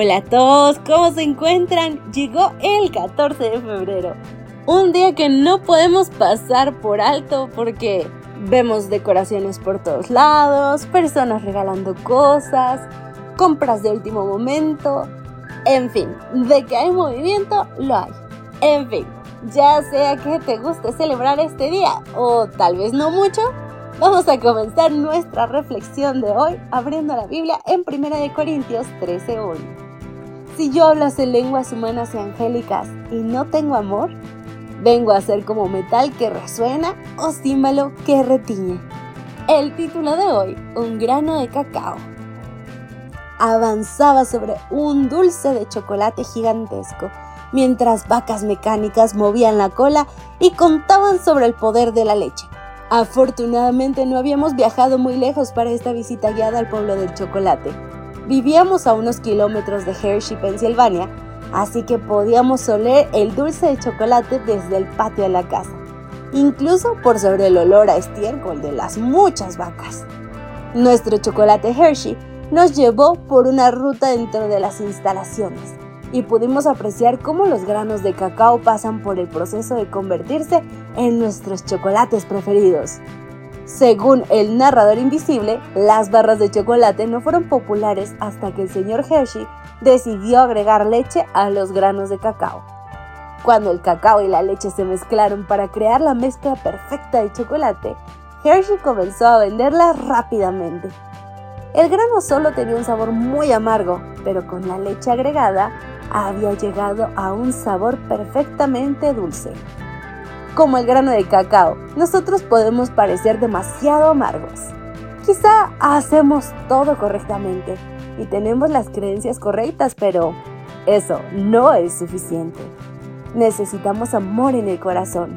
Hola a todos, ¿cómo se encuentran? Llegó el 14 de febrero, un día que no podemos pasar por alto porque vemos decoraciones por todos lados, personas regalando cosas, compras de último momento, en fin, de que hay movimiento, lo hay. En fin, ya sea que te guste celebrar este día o tal vez no mucho, vamos a comenzar nuestra reflexión de hoy abriendo la Biblia en 1 Corintios 13:1. Si yo hablas en lenguas humanas y angélicas y no tengo amor, vengo a ser como metal que resuena o símbolo que retiñe. El título de hoy, un grano de cacao. Avanzaba sobre un dulce de chocolate gigantesco, mientras vacas mecánicas movían la cola y contaban sobre el poder de la leche. Afortunadamente no habíamos viajado muy lejos para esta visita guiada al pueblo del chocolate. Vivíamos a unos kilómetros de Hershey, Pensilvania, así que podíamos oler el dulce de chocolate desde el patio de la casa, incluso por sobre el olor a estiércol de las muchas vacas. Nuestro chocolate Hershey nos llevó por una ruta dentro de las instalaciones y pudimos apreciar cómo los granos de cacao pasan por el proceso de convertirse en nuestros chocolates preferidos. Según el narrador invisible, las barras de chocolate no fueron populares hasta que el señor Hershey decidió agregar leche a los granos de cacao. Cuando el cacao y la leche se mezclaron para crear la mezcla perfecta de chocolate, Hershey comenzó a venderla rápidamente. El grano solo tenía un sabor muy amargo, pero con la leche agregada había llegado a un sabor perfectamente dulce como el grano de cacao, nosotros podemos parecer demasiado amargos. Quizá hacemos todo correctamente y tenemos las creencias correctas, pero eso no es suficiente. Necesitamos amor en el corazón.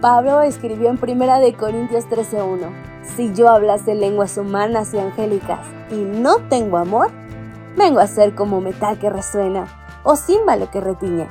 Pablo escribió en 1 de Corintios 13:1, si yo hablase lenguas humanas y angélicas y no tengo amor, vengo a ser como metal que resuena o címbalo que retiñe.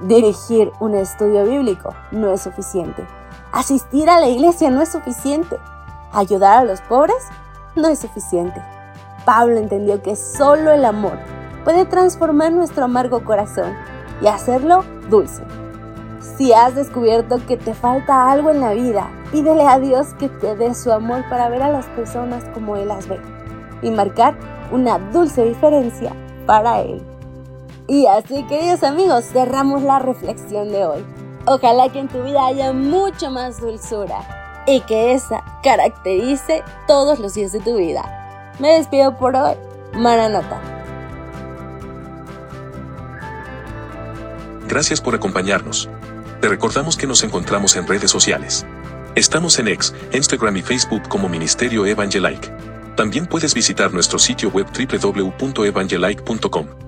Dirigir un estudio bíblico no es suficiente. Asistir a la iglesia no es suficiente. Ayudar a los pobres no es suficiente. Pablo entendió que solo el amor puede transformar nuestro amargo corazón y hacerlo dulce. Si has descubierto que te falta algo en la vida, pídele a Dios que te dé su amor para ver a las personas como Él las ve y marcar una dulce diferencia para Él. Y así, queridos amigos, cerramos la reflexión de hoy. Ojalá que en tu vida haya mucho más dulzura y que esa caracterice todos los días de tu vida. Me despido por hoy. Maranata. Gracias por acompañarnos. Te recordamos que nos encontramos en redes sociales. Estamos en X, Instagram y Facebook como Ministerio Evangelike. También puedes visitar nuestro sitio web www.evangelike.com.